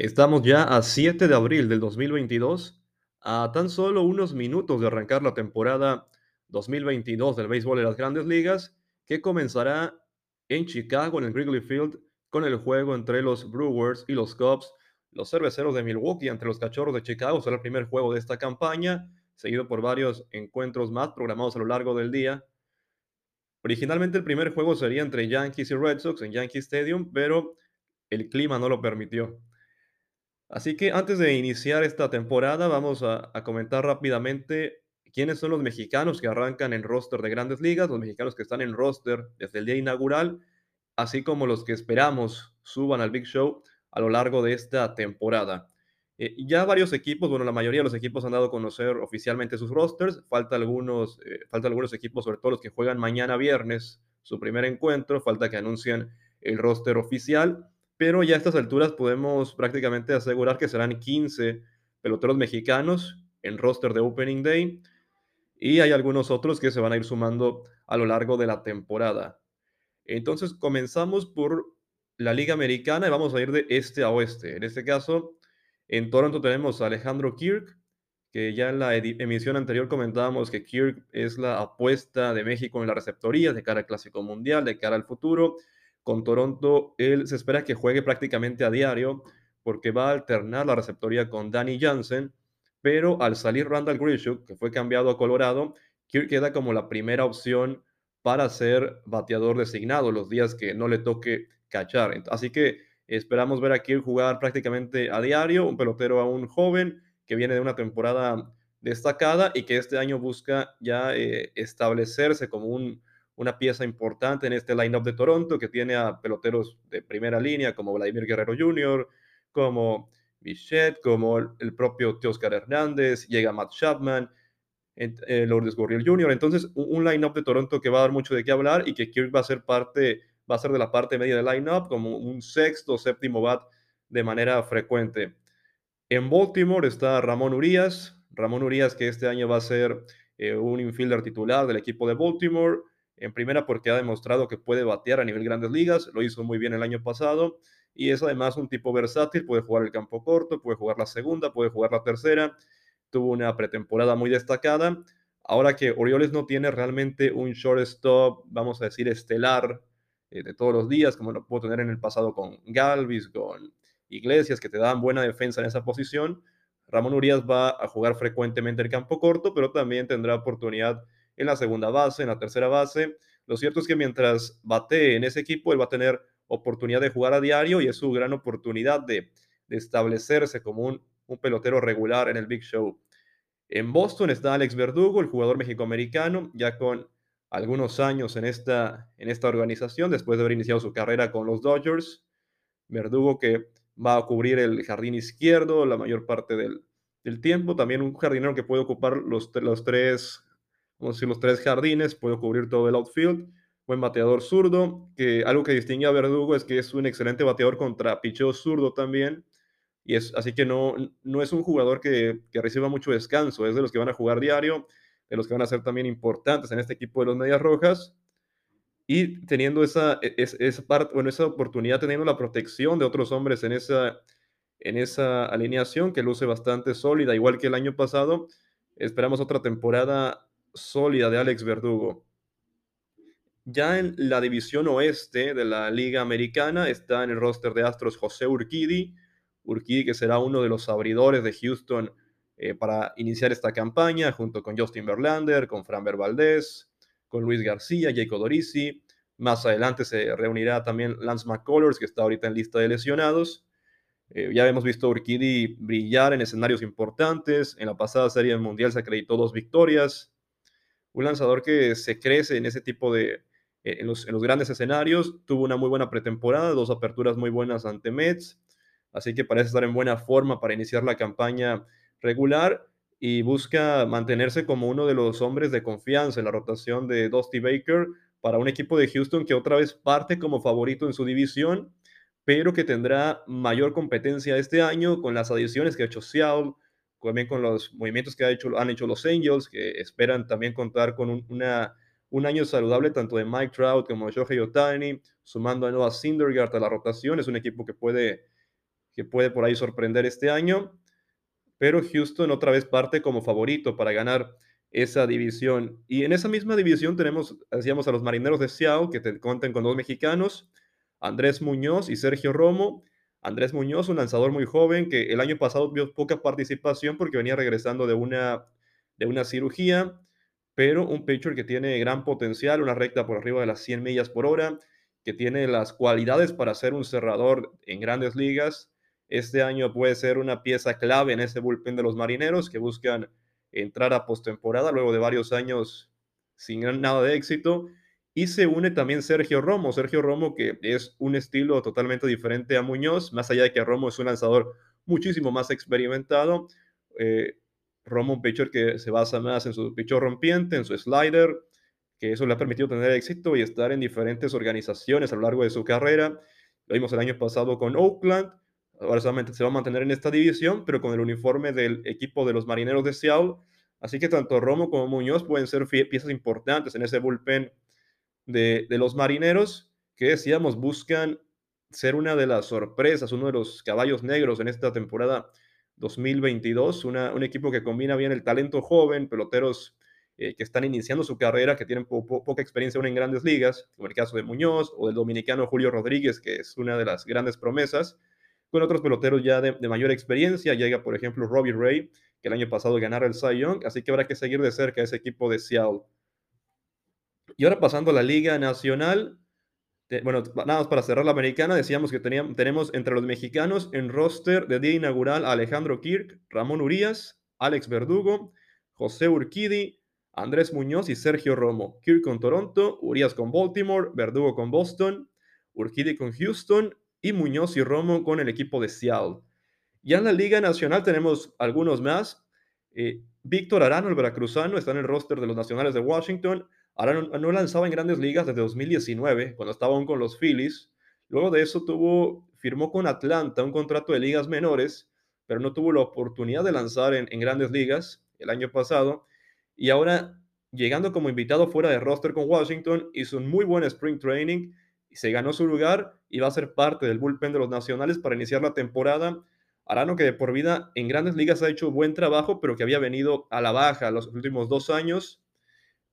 Estamos ya a 7 de abril del 2022, a tan solo unos minutos de arrancar la temporada 2022 del béisbol de las grandes ligas, que comenzará en Chicago, en el Wrigley Field, con el juego entre los Brewers y los Cubs. Los cerveceros de Milwaukee entre los Cachorros de Chicago será el primer juego de esta campaña, seguido por varios encuentros más programados a lo largo del día. Originalmente el primer juego sería entre Yankees y Red Sox en Yankee Stadium, pero el clima no lo permitió. Así que antes de iniciar esta temporada, vamos a, comentar rápidamente quiénes son los mexicanos que arrancan en roster de grandes ligas, los mexicanos que están en roster desde el día inaugural, así como los que esperamos suban al Big Show a lo largo de esta temporada. Eh, ya varios equipos, bueno, la mayoría de los equipos han dado a conocer oficialmente sus rosters, falta algunos, eh, falta algunos equipos, sobre todo los que juegan mañana viernes su primer encuentro, falta que anuncien el roster oficial pero ya a estas alturas podemos prácticamente asegurar que serán 15 peloteros mexicanos en roster de Opening Day y hay algunos otros que se van a ir sumando a lo largo de la temporada. Entonces comenzamos por la Liga Americana y vamos a ir de este a oeste. En este caso, en Toronto tenemos a Alejandro Kirk, que ya en la emisión anterior comentábamos que Kirk es la apuesta de México en la receptoría de cara al Clásico Mundial, de cara al futuro. Con Toronto, él se espera que juegue prácticamente a diario porque va a alternar la receptoría con Danny Jansen, pero al salir Randall Grishuk, que fue cambiado a Colorado, Kirk queda como la primera opción para ser bateador designado los días que no le toque cachar. Así que esperamos ver a Kirk jugar prácticamente a diario, un pelotero aún joven que viene de una temporada destacada y que este año busca ya eh, establecerse como un una pieza importante en este lineup de Toronto que tiene a peloteros de primera línea como Vladimir Guerrero Jr., como Bichette, como el, propio Teoscar Hernández, llega Matt Chapman, eh, Lourdes Gurriel Jr. Entonces, un, lineup de Toronto que va a dar mucho de qué hablar y que Kirk va a ser parte, va a ser de la parte media del lineup como un sexto séptimo bat de manera frecuente. En Baltimore está Ramón Urias, Ramón Urias que este año va a ser eh, un infielder titular del equipo de Baltimore. En primera porque ha demostrado que puede batear a nivel grandes ligas, lo hizo muy bien el año pasado y es además un tipo versátil, puede jugar el campo corto, puede jugar la segunda, puede jugar la tercera, tuvo una pretemporada muy destacada. Ahora que Orioles no tiene realmente un shortstop, vamos a decir, estelar eh, de todos los días, como lo puedo tener en el pasado con Galvis, con Iglesias, que te dan buena defensa en esa posición, Ramón Urias va a jugar frecuentemente el campo corto, pero también tendrá oportunidad en la segunda base, en la tercera base. Lo cierto es que mientras bate en ese equipo, él va a tener oportunidad de jugar a diario y es su gran oportunidad de, establecerse como un, pelotero regular en el Big Show. En Boston está Alex Verdugo, el jugador mexicoamericano, ya con algunos años en esta, en esta organización, después de haber iniciado su carrera con los Dodgers. Verdugo que va a cubrir el jardín izquierdo la mayor parte del, tiempo. También un jardinero que puede ocupar los, los tres como si los tres jardines, puede cubrir todo el outfield. Buen bateador zurdo, que algo que distingue a Verdugo es que es un excelente bateador contra picheo zurdo también. Y es, así que no, no es un jugador que, que reciba mucho descanso, es de los que van a jugar diario, de los que van a ser también importantes en este equipo de los Medias Rojas. Y teniendo esa, e, esa, parte, bueno, esa oportunidad, teniendo la protección de otros hombres en esa, en esa alineación que luce bastante sólida, igual que el año pasado, esperamos otra temporada sólida de Alex Verdugo. Ya en la división oeste de la Liga Americana está en el roster de Astros José Urquidi. Urquidi que será uno de los abridores de Houston eh, para iniciar esta campaña, junto con Justin Verlander, con Framber Valdez, con Luis García, Jacob Dorisi. Más adelante se reunirá también Lance McCullers, que está ahorita en lista de lesionados. Eh, ya hemos visto a Urquidi brillar en escenarios importantes. En la pasada serie mundial se acreditó dos victorias un lanzador que se crece en ese tipo de, eh, en los, grandes escenarios, tuvo una muy buena pretemporada, dos aperturas muy buenas ante Mets, así que parece estar en buena forma para iniciar la campaña regular y busca mantenerse como uno de los hombres de confianza en la rotación de Dusty Baker para un equipo de Houston que otra vez parte como favorito en su división, pero que tendrá mayor competencia este año con las adiciones que ha hecho Seattle, también con los movimientos que ha hecho, han hecho los Angels, que esperan también contar con un, año saludable tanto de Mike Trout como de Shohei Otani, sumando a Noah Syndergaard a la rotación. Es un equipo que puede que puede por ahí sorprender este año, pero Houston otra vez parte como favorito para ganar esa división. Y en esa misma división tenemos, decíamos, a los Marineros de Seattle, que te cuentan con dos mexicanos, Andrés Muñoz y Sergio Romo. Andrés Muñoz, un lanzador muy joven que el año pasado vio poca participación porque venía regresando de una, de una cirugía, pero un pitcher que tiene gran potencial, una recta por arriba de las 100 millas por hora, que tiene las cualidades para ser un cerrador en grandes ligas. Este año puede ser una pieza clave en ese bullpen de los marineros que buscan entrar a postemporada luego de varios años sin nada de éxito. Y se une también Sergio Romo. Sergio Romo, que es un estilo totalmente diferente a Muñoz, más allá de que Romo es un lanzador muchísimo más experimentado. Eh, Romo, un pitcher que se basa más en su pitcher rompiente, en su slider, que eso le ha permitido tener éxito y estar en diferentes organizaciones a lo largo de su carrera. Lo vimos el año pasado con Oakland, ahora solamente se va a mantener en esta división, pero con el uniforme del equipo de los Marineros de Seattle. Así que tanto Romo como Muñoz pueden ser piezas importantes en ese bullpen de, los Marineros, que decíamos buscan ser una de las sorpresas, uno de los caballos negros en esta temporada 2022, un equipo que combina bien el talento joven, peloteros eh, que están iniciando su carrera, que tienen poca experiencia aún en grandes ligas, como el caso de Muñoz o del dominicano Julio Rodríguez, que es una de las grandes promesas, con otros peloteros ya de, mayor experiencia. Llega, por ejemplo, Robbie Ray, que el año pasado ganara el Cy Young, así que habrá que seguir de cerca ese equipo de Seattle. Y ahora pasando a la Liga Nacional, bueno, nada más para cerrar la americana, decíamos que teníamos, tenemos entre los mexicanos en roster de día inaugural a Alejandro Kirk, Ramón Urias, Alex Verdugo, José Urquidi, Andrés Muñoz y Sergio Romo. Kirk con Toronto, Urias con Baltimore, Verdugo con Boston, Urquidi con Houston y Muñoz y Romo con el equipo de Seattle. Ya en la Liga Nacional tenemos algunos más. Eh, Víctor Arano, el veracruzano, está en el roster de los Nacionales de Washington. Arano no lanzaba en grandes ligas desde 2019, cuando estaba aún con los Phillies. Luego de eso tuvo, firmó con Atlanta un contrato de ligas menores, pero no tuvo la oportunidad de lanzar en, en grandes ligas el año pasado. Y ahora, llegando como invitado fuera de roster con Washington, hizo un muy buen spring training se ganó su lugar y va a ser parte del bullpen de los nacionales para iniciar la temporada. Arano que de por vida en grandes ligas ha hecho buen trabajo, pero que había venido a la baja los últimos dos años.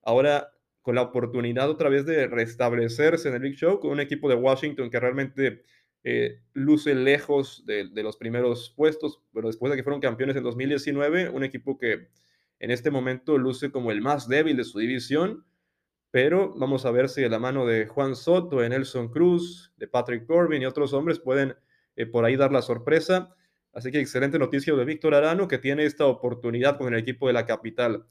Ahora con la oportunidad otra vez de restablecerse en el Big Show con un equipo de Washington que realmente eh, luce lejos de, los primeros puestos, pero después de que fueron campeones en 2019, un equipo que en este momento luce como el más débil de su división pero vamos a ver si de la mano de Juan Soto, de Nelson Cruz, de Patrick Corbin y otros hombres pueden eh, por ahí dar la sorpresa. Así que excelente noticia de Víctor Arano que tiene esta oportunidad con el equipo de la capital.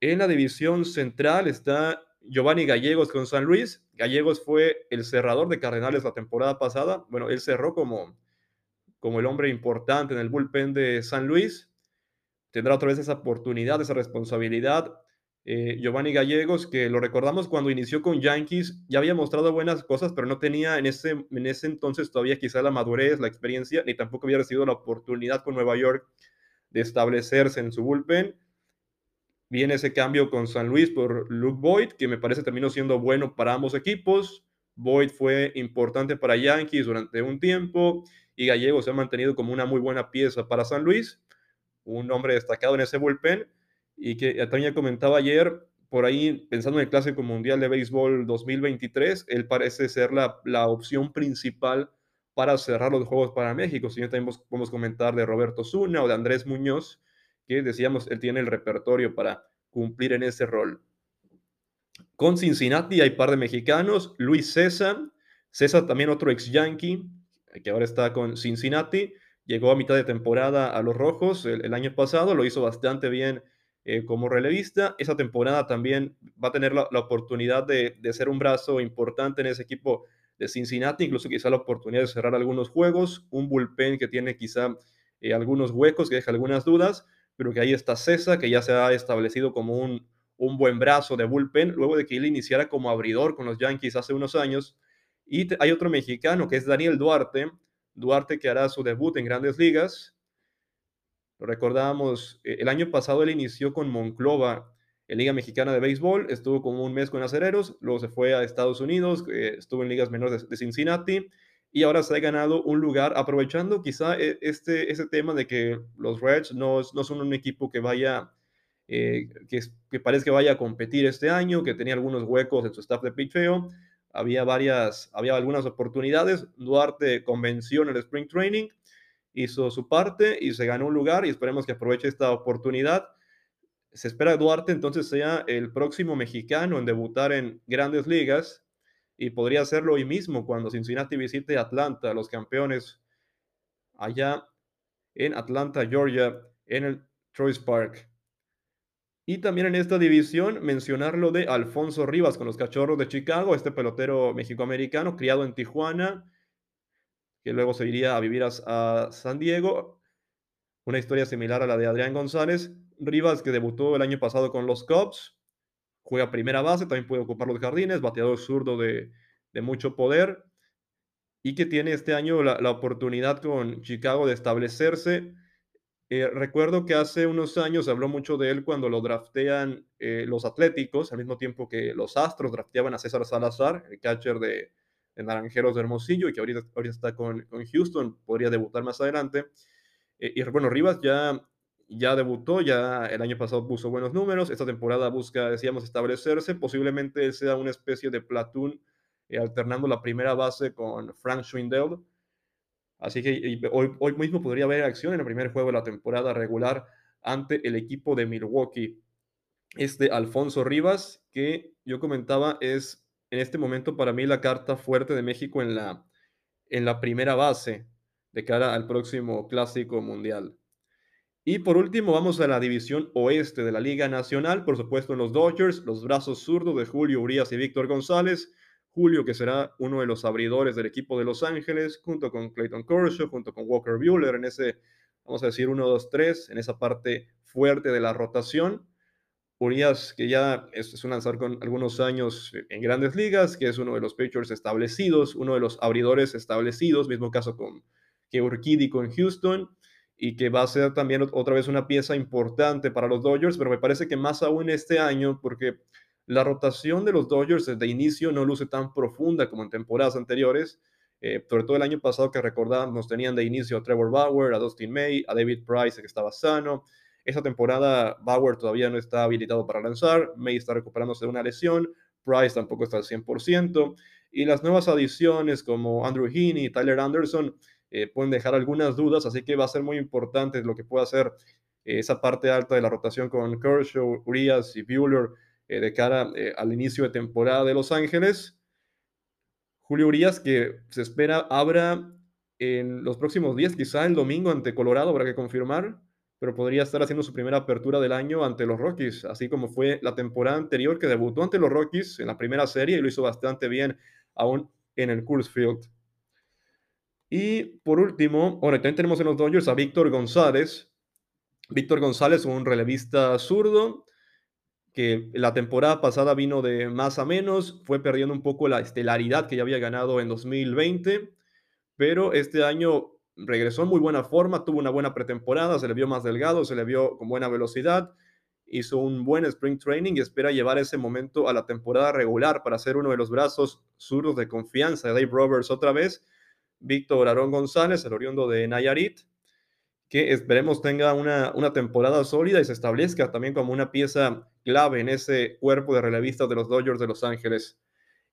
En la división central está Giovanni Gallegos con San Luis. Gallegos fue el cerrador de Cardenales la temporada pasada. Bueno, él cerró como, como el hombre importante en el bullpen de San Luis. Tendrá otra vez esa oportunidad, esa responsabilidad eh, Giovanni Gallegos, que lo recordamos cuando inició con Yankees, ya había mostrado buenas cosas, pero no tenía en ese, en ese entonces todavía quizá la madurez, la experiencia, ni tampoco había recibido la oportunidad con Nueva York de establecerse en su bullpen. Viene ese cambio con San Luis por Luke Boyd, que me parece terminó siendo bueno para ambos equipos. Boyd fue importante para Yankees durante un tiempo y Gallegos se ha mantenido como una muy buena pieza para San Luis, un hombre destacado en ese bullpen y que también comentaba ayer, por ahí pensando en el Clásico Mundial de Béisbol 2023, él parece ser la, la opción principal para cerrar los Juegos para México. Si también podemos comentar de Roberto Zuna o de Andrés Muñoz, que decíamos, él tiene el repertorio para cumplir en ese rol. Con Cincinnati hay par de mexicanos, Luis César, César también otro ex Yankee, que ahora está con Cincinnati, llegó a mitad de temporada a los Rojos el, año pasado, lo hizo bastante bien eh, como relevista. Esa temporada también va a tener la, oportunidad de, ser un brazo importante en ese equipo de Cincinnati, incluso quizá la oportunidad de cerrar algunos juegos, un bullpen que tiene quizá eh, algunos huecos, que deja algunas dudas, pero que ahí está César, que ya se ha establecido como un, un buen brazo de bullpen, luego de que él iniciara como abridor con los Yankees hace unos años. Y hay otro mexicano que es Daniel Duarte, Duarte que hará su debut en grandes ligas, lo recordábamos, eh, el año pasado él inició con Monclova en Liga Mexicana de Béisbol, estuvo como un mes con Acereros, luego se fue a Estados Unidos, eh, estuvo en ligas menores de, Cincinnati, y ahora se ha ganado un lugar aprovechando quizá e- este, ese tema de que los Reds no, no son un equipo que vaya, eh, que, que parece que vaya a competir este año, que tenía algunos huecos en su staff de pitcheo. Había varias, había algunas oportunidades. Duarte convenció en el Spring Training, hizo su parte y se ganó un lugar y esperemos que aproveche esta oportunidad. Se espera que Duarte entonces sea el próximo mexicano en debutar en grandes ligas y podría hacerlo hoy mismo cuando Cincinnati visite Atlanta, los campeones allá en Atlanta, Georgia, en el Troyes Park. Y también en esta división mencionar lo de Alfonso Rivas con los Cachorros de Chicago, este pelotero mexicoamericano criado en Tijuana, que luego se iría a vivir a, a San Diego. Una historia similar a la de Adrián González. Rivas que debutó el año pasado con los Cubs, juega primera base, también puede ocupar los jardines, bateador zurdo de, mucho poder y que tiene este año la, la oportunidad con Chicago de establecerse. Eh, recuerdo que hace unos años se habló mucho de él cuando lo draftean eh, los Atléticos, al mismo tiempo que los Astros drafteaban a César Salazar, el catcher de, de Naranjeros de Hermosillo, y que ahorita, ahorita está con, con, Houston, podría debutar más adelante. Eh, y bueno, Rivas ya, ya debutó, ya el año pasado puso buenos números, esta temporada busca, decíamos, establecerse, posiblemente sea una especie de platoon eh, alternando la primera base con Frank Schwindel. Así que hoy, hoy, mismo podría haber acción en el primer juego de la temporada regular ante el equipo de Milwaukee. Este Alfonso Rivas, que yo comentaba, es en este momento para mí la carta fuerte de México en la, en la primera base de cara al próximo Clásico Mundial. Y por último, vamos a la división oeste de la Liga Nacional, por supuesto en los Dodgers, los brazos zurdos de Julio Urias y Víctor González, Julio, que será uno de los abridores del equipo de Los Ángeles, junto con Clayton Kershaw, junto con Walker Buehler, en ese, vamos a decir, 1, 2, 3, en esa parte fuerte de la rotación. Urias, que ya es, un lanzador con algunos años en grandes ligas, que es uno de los pitchers establecidos, uno de los abridores establecidos, mismo caso con que Urquidy con Houston, y que va a ser también otra vez una pieza importante para los Dodgers, pero me parece que más aún este año, porque la rotación de los Dodgers desde inicio no luce tan profunda como en temporadas anteriores. Eh, sobre todo el año pasado que recordamos, tenían de inicio a Trevor Bauer, a Dustin May, a David Price, que estaba sano. Esta temporada Bauer todavía no está habilitado para lanzar, May está recuperándose de una lesión, Price tampoco está al 100%, y las nuevas adiciones como Andrew Heaney Tyler Anderson eh, pueden dejar algunas dudas, así que va a ser muy importante lo que pueda hacer eh, esa parte alta de la rotación con Kershaw, Urias y Bueller eh, de cara al inicio de temporada de Los Ángeles. Julio Urias, que se espera abra en los próximos días, quizá el domingo ante Colorado, habrá que confirmar, pero podría estar haciendo su primera apertura del año ante los Rockies, así como fue la temporada anterior que debutó ante los Rockies en la primera serie y lo hizo bastante bien aún en el Coors Field. Y por último, ahora también tenemos en los Dodgers a Víctor González. Víctor González, un relevista zurdo, que la temporada pasada vino de más a menos, fue perdiendo un poco la estelaridad que ya había ganado en 2020, pero este año regresó en muy buena forma, tuvo una buena pretemporada, se le vio más delgado, se le vio con buena velocidad, hizo un buen spring training y espera llevar ese momento a la temporada regular para ser uno de los brazos zurdos de confianza de Dave Roberts otra vez. Víctor Arón González, el oriundo de Nayarit, que esperemos tenga una, una, temporada sólida y se establezca también como una pieza clave en ese cuerpo de relevistas de los Dodgers de Los Ángeles.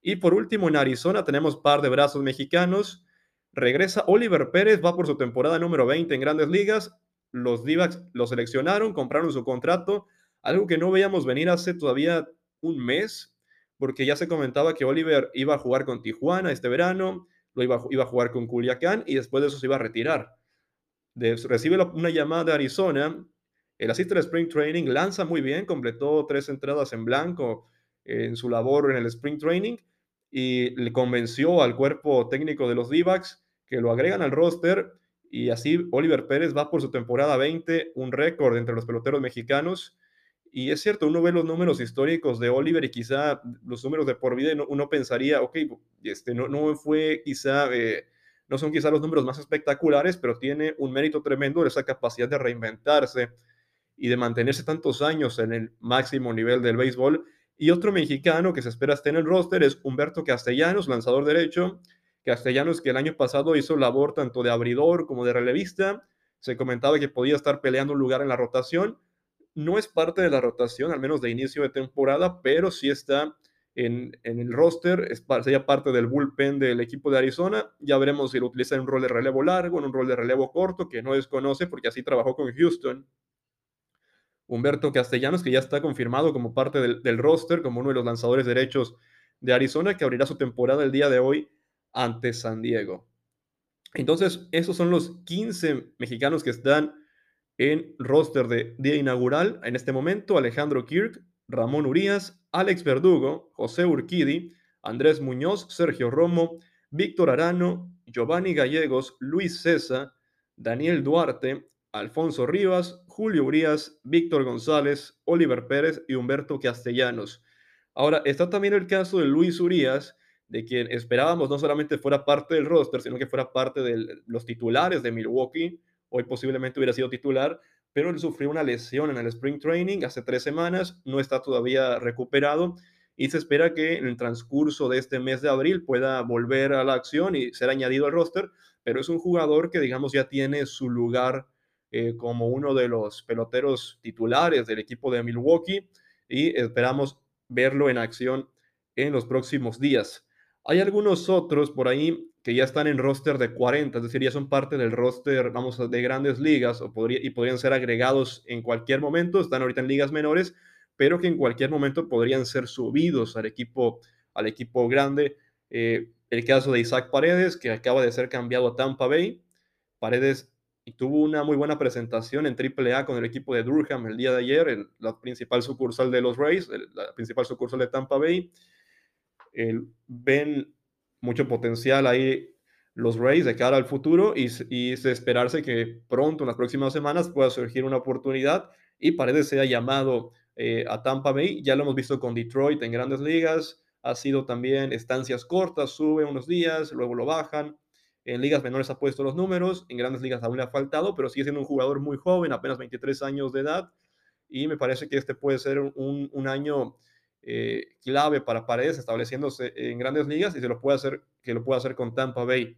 Y por último, en Arizona tenemos par de brazos mexicanos. Regresa Oliver Pérez, va por su temporada número 20 en grandes ligas. Los d lo seleccionaron, compraron su contrato, algo que no veíamos venir hace todavía un mes, porque ya se comentaba que Oliver iba a jugar con Tijuana este verano, lo iba, iba a jugar con Culiacán y después de eso se iba a retirar de, recibe una llamada de Arizona, el asiste al Spring Training, lanza muy bien, completó tres entradas en blanco en su labor en el Spring Training y le convenció al cuerpo técnico de los d que lo agregan al roster y así Oliver Pérez va por su temporada 20, un récord entre los peloteros mexicanos. Y es cierto, uno ve los números históricos de Oliver y quizá los números de por vida, uno pensaría, ok, este, no, no fue quizá eh, no son quizás los números más espectaculares, pero tiene un mérito tremendo de esa capacidad de reinventarse y de mantenerse tantos años en el máximo nivel del béisbol. Y otro mexicano que se espera esté en el roster es Humberto Castellanos, lanzador derecho, Castellanos, que el año pasado hizo labor tanto de abridor como de relevista, se comentaba que podía estar peleando un lugar en la rotación. No es parte de la rotación, al menos de inicio de temporada, pero sí está en, el roster, es, sería parte del bullpen del equipo de Arizona. Ya veremos si lo utiliza en un rol de relevo largo, en un rol de relevo corto, que no desconoce porque así trabajó con Houston. Humberto Castellanos, que ya está confirmado como parte del, del roster, como uno de los lanzadores derechos de Arizona, que abrirá su temporada el día de hoy ante San Diego. Entonces, esos son los 15 mexicanos que están en roster de día inaugural. En este momento, Alejandro Kirk, Ramón Urias, Alex Verdugo, José Urquidi, Andrés Muñoz, Sergio Romo, Víctor Arano, Giovanni Gallegos, Luis César, Daniel Duarte, Alfonso Rivas, Julio Urias, Víctor González, Oliver Pérez y Humberto Castellanos. Ahora, está también el caso de Luis Urias, de quien esperábamos no solamente fuera parte del roster, sino que fuera parte de los titulares de Milwaukee. Hoy posiblemente hubiera sido titular, pero él sufrió una lesión en el Spring Training hace tres semanas, no está todavía recuperado y se espera que en el transcurso de este mes de abril pueda volver a la acción y ser añadido al roster, pero es un jugador que digamos ya tiene su lugar eh, como uno de los peloteros titulares del equipo de Milwaukee y esperamos verlo en acción en los próximos días. Hay algunos otros por ahí que ya están en roster de 40, es decir, ya son parte del roster, vamos, de grandes ligas o y podrían ser agregados en cualquier momento, están ahorita en ligas menores, pero que en cualquier momento podrían ser subidos al equipo, al equipo grande. Eh, el caso de Isaac Paredes, que acaba de ser cambiado a Tampa Bay. Paredes tuvo una muy buena presentación en AAA con el equipo de Durham el día de ayer, la principal sucursal de los Rays, la principal sucursal de Tampa Bay ven mucho potencial ahí los Rays de cara al futuro y, y es esperarse que pronto, en las próximas semanas, pueda surgir una oportunidad y Paredes sea llamado eh, a Tampa Bay. Ya lo hemos visto con Detroit en grandes ligas. Ha sido también estancias cortas, sube unos días, luego lo bajan. En ligas menores ha puesto los números, en grandes ligas aún le ha faltado, pero sigue siendo un jugador muy joven, apenas 23 años de edad. Y me parece que este puede ser un, un año eh, clave para Paredes estableciéndose en grandes ligas y se lo puede hacer, que lo puede hacer con Tampa Bay.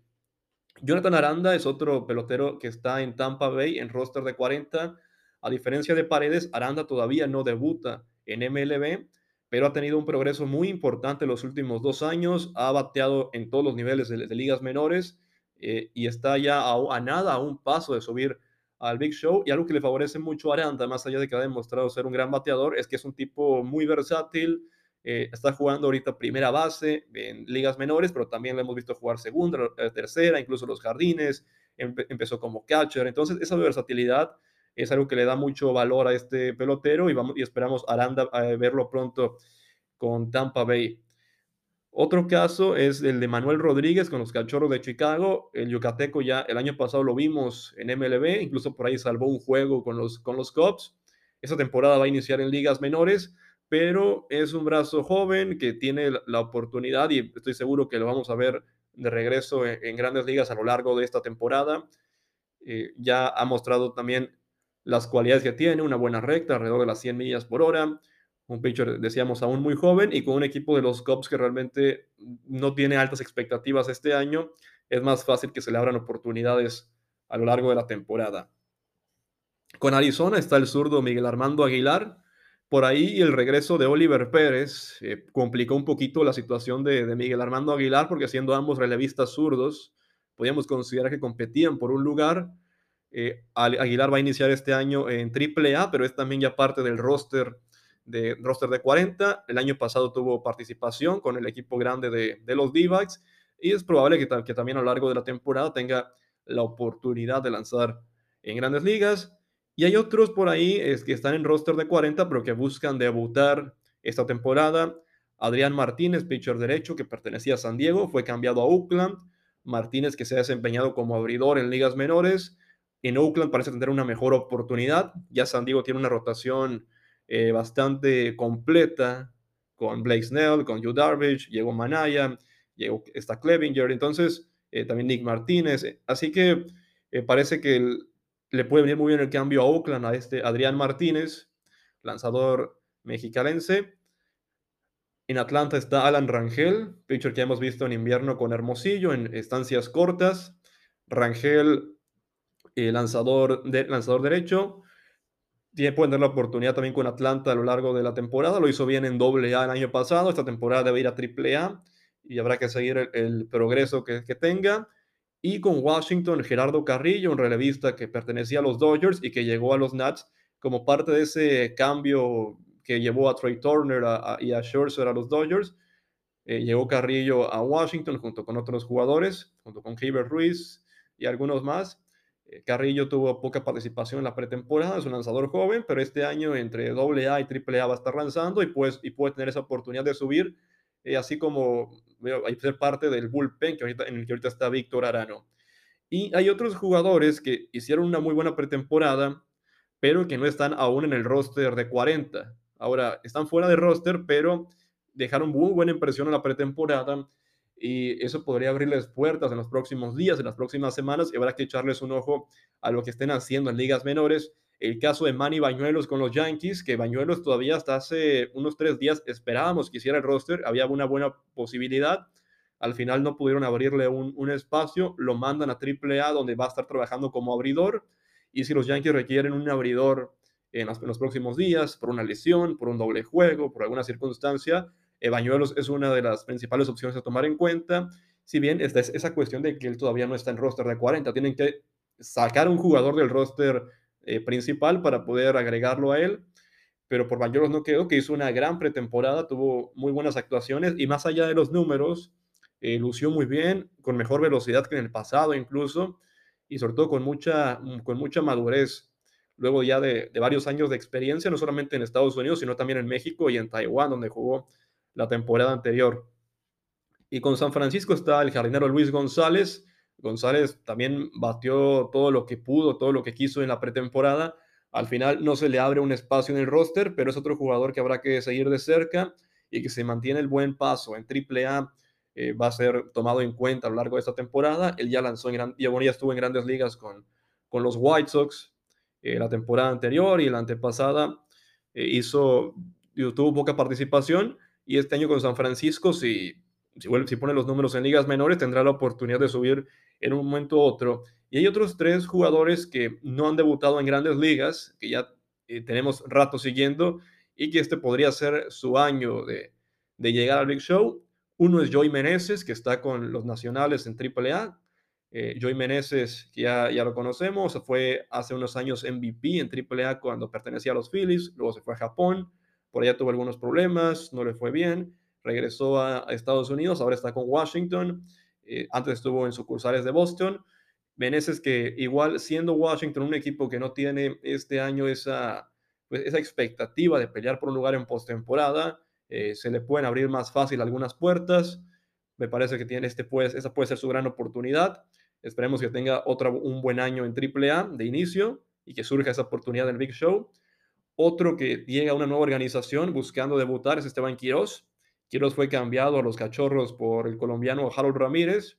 Jonathan Aranda es otro pelotero que está en Tampa Bay en roster de 40. A diferencia de Paredes, Aranda todavía no debuta en MLB, pero ha tenido un progreso muy importante los últimos dos años. Ha bateado en todos los niveles de, ligas menores eh, y está ya a, a, nada, a un paso de subir al Big Show. Y algo que le favorece mucho a Aranda, más allá de que ha demostrado ser un gran bateador, es que es un tipo muy versátil. Eh, está jugando ahorita primera base en ligas menores, pero también lo hemos visto jugar segunda, eh, tercera, incluso los jardines. empezó como catcher. Entonces, esa versatilidad es algo que le da mucho valor a este pelotero y, vamos, y esperamos Aranda a eh, verlo pronto con Tampa Bay. Otro caso es el de Manuel Rodríguez con los Cachorros de Chicago. El yucateco ya el año pasado lo vimos en MLB, incluso por ahí salvó un juego con los, con los Cubs. Esa temporada va a iniciar en ligas menores, pero es un brazo joven que tiene la oportunidad y estoy seguro que lo vamos a ver de regreso en, grandes ligas a lo largo de esta temporada. Eh, ya ha mostrado también las cualidades que tiene, una buena recta, alrededor de las 100 millas por hora, un pitcher, decíamos, aún muy joven y con un equipo de los Cubs que realmente no tiene altas expectativas este año, es más fácil que se le abran oportunidades a lo largo de la temporada. Con Arizona está el zurdo Miguel Armando Aguilar. Por ahí el regreso de Oliver Pérez eh, complicó un poquito la situación de, Miguel Armando Aguilar porque siendo ambos relevistas zurdos, podíamos considerar que competían por un lugar. Eh, Aguilar va a iniciar este año en AAA, pero es también ya parte del roster de roster de 40. El año pasado tuvo participación con el equipo grande de, de los d y es probable que, que, también a lo largo de la temporada tenga la oportunidad de lanzar en grandes ligas. Y hay otros por ahí es, que están en roster de 40, pero que buscan debutar esta temporada. Adrián Martínez, pitcher derecho que pertenecía a San Diego, fue cambiado a Oakland. Martínez que se ha desempeñado como abridor en ligas menores. En Oakland parece tener una mejor oportunidad. Ya San Diego tiene una rotación eh, bastante completa con Blake Snell, con Hugh Darvish, llegó Manaya, llegó, está Clevinger, entonces eh, también Nick Martínez. Eh, así que parece que le puede venir muy bien el cambio a Oakland, a este Adrián Martínez, lanzador mexicalense. En Atlanta está Alan Rangel, pitcher que hemos visto en invierno con Hermosillo en estancias cortas. Rangel, lanzador, de, lanzador derecho, tiene, puede tener la oportunidad también con Atlanta a lo largo de la temporada. Lo hizo bien en doble A el año pasado. Esta temporada debe ir a triple A y habrá que seguir el, progreso que, tenga. Y con Washington, Gerardo Carrillo, un relevista que pertenecía a los Dodgers y que llegó a los Nats como parte de ese cambio que llevó a Trey Turner y a Scherzer a los Dodgers. Eh, llegó Carrillo a Washington junto con otros jugadores, junto con Heber Ruiz y algunos más. Eh, Carrillo tuvo poca participación en la pretemporada, es un lanzador joven, pero este año entre AA y AAA va a estar lanzando y, pues, y puede tener esa oportunidad de subir, eh, así como ser parte del bullpen que ahorita, en el que ahorita está Víctor Arano. Y hay otros jugadores que hicieron una muy buena pretemporada, pero que no están aún en el roster de 40. Ahora, están fuera de roster, pero dejaron muy buena impresión en la pretemporada y eso podría abrirles puertas en los próximos días, en las próximas semanas, y habrá que echarles un ojo a lo que estén haciendo en ligas menores. El caso de Manny Bañuelos con los Yankees, que Bañuelos todavía hasta hace unos tres días esperábamos que hiciera el roster, había una buena posibilidad. Al final no pudieron abrirle un, un espacio, lo mandan a AAA donde va a estar trabajando como abridor. Y si los Yankees requieren un abridor en, las, en los próximos días, por una lesión, por un doble juego, por alguna circunstancia, Bañuelos es una de las principales opciones a tomar en cuenta. Si bien esta es esa cuestión de que él todavía no está en roster de 40, tienen que sacar un jugador del roster eh, principal para poder agregarlo a él. Pero por Bañuelos no quedó, que hizo una gran pretemporada, tuvo muy buenas actuaciones y más allá de los números, eh, lució muy bien, con mejor velocidad que en el pasado incluso, y sobre todo con mucha, con mucha madurez luego ya de, de, varios años de experiencia, no solamente en Estados Unidos, sino también en México y en Taiwán, donde jugó la temporada anterior. Y con San Francisco está el jardinero Luis González. González también batió todo lo que pudo, todo lo que quiso en la pretemporada. Al final no se le abre un espacio en el roster, pero es otro jugador que habrá que seguir de cerca y que se mantiene el buen paso en AAA. Eh, va a ser tomado en cuenta a lo largo de esta temporada. Él ya lanzó en gran, ya, ya estuvo en grandes ligas con, con los White Sox eh, la temporada anterior y la antepasada. Eh, hizo, tuvo poca participación, y este año con San Francisco, si, si, pone los números en ligas menores, tendrá la oportunidad de subir en un momento u otro. Y hay otros tres jugadores que no han debutado en grandes ligas, que ya eh, tenemos rato siguiendo, y que este podría ser su año de, de llegar al Big Show. Uno es Joey Meneses, que está con los nacionales en AAA. Eh, Joey Meneses, que ya, ya lo conocemos, fue hace unos años MVP en AAA cuando pertenecía a los Phillies, luego se fue a Japón, por allá tuvo algunos problemas, no le fue bien, regresó a, Estados Unidos, ahora está con Washington, eh, antes estuvo en sucursales de Boston. Meneses que igual siendo Washington un equipo que no tiene este año esa, pues, esa expectativa de pelear por un lugar en postemporada, eh, se le pueden abrir más fácil algunas puertas. Me parece que tiene este, pues, esa puede ser su gran oportunidad. Esperemos que tenga otra, un buen año en AAA de inicio y que surja esa oportunidad en el Big Show. Otro que llega a una nueva organización buscando debutar es Esteban Quiroz. Quiroz fue cambiado a los cachorros por el colombiano Harold Ramírez.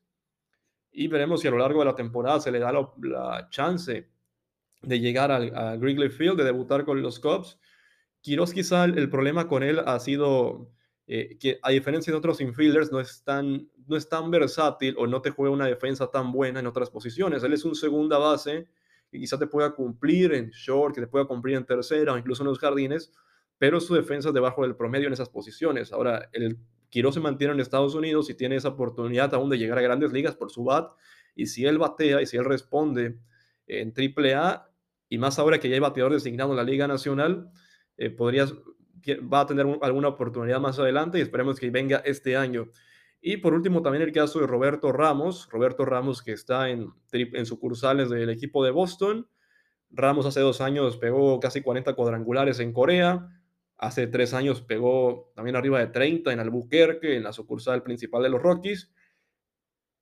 Y veremos si a lo largo de la temporada se le da la, la chance de llegar al, a Wrigley Field, de debutar con los Cubs. Quiroz quizá el, el problema con él ha sido eh, que a diferencia de otros infielders no es, tan, no es tan versátil o no te juega una defensa tan buena en otras posiciones. Él es un segunda base que quizás te pueda cumplir en short, que te pueda cumplir en tercera o incluso en los jardines, pero su defensa es debajo del promedio en esas posiciones. Ahora, el Quiroz se mantiene en Estados Unidos y tiene esa oportunidad aún de llegar a grandes ligas por su bat, y si él batea y si él responde en AAA, y más ahora que ya hay bateador designado en la Liga Nacional, eh, va a tener alguna oportunidad más adelante y esperemos que venga este año. Y por último, también el caso de Roberto Ramos. Roberto Ramos que está en, en sucursales del equipo de Boston. Ramos hace dos años pegó casi 40 cuadrangulares en Corea. Hace tres años pegó también arriba de 30 en Albuquerque, en la sucursal principal de los Rockies.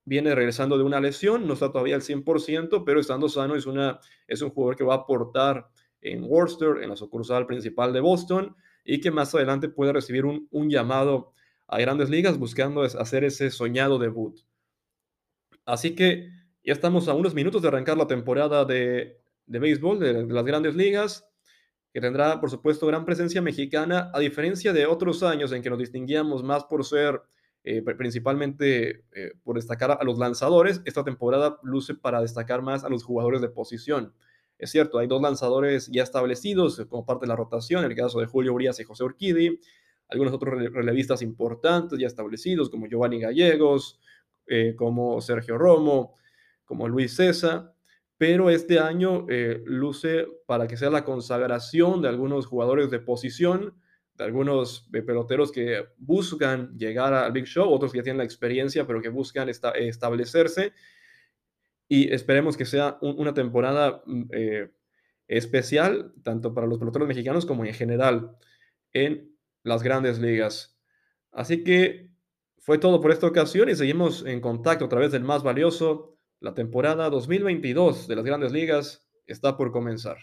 Viene regresando de una lesión, no está todavía al 100%, pero estando sano es, una, es un jugador que va a aportar en Worcester, en la sucursal principal de Boston, y que más adelante puede recibir un, un llamado a grandes ligas buscando hacer ese soñado debut. Así que ya estamos a unos minutos de arrancar la temporada de, de béisbol de, de, las grandes ligas. que tendrá, por supuesto, gran presencia mexicana, a diferencia de otros años en que nos distinguíamos más por ser eh, principalmente eh, por destacar a los lanzadores, esta temporada luce para destacar más a los jugadores de posición. Es cierto, hay dos lanzadores ya establecidos como parte de la rotación, el caso de Julio Urias y José Urquidi, algunos otros relevistas importantes ya establecidos, como Giovanni Gallegos, eh, como Sergio Romo, como Luis César, pero este año eh, luce para que sea la consagración de algunos jugadores de posición, de algunos eh, peloteros que buscan llegar al Big Show, otros que ya tienen la experiencia, pero que buscan establecerse. Y esperemos que sea una temporada mm, especial, tanto para los peloteros mexicanos como en general en las grandes ligas. Así que fue todo por esta ocasión y seguimos en contacto a través del más valioso. La temporada 2022 de las grandes ligas está por comenzar.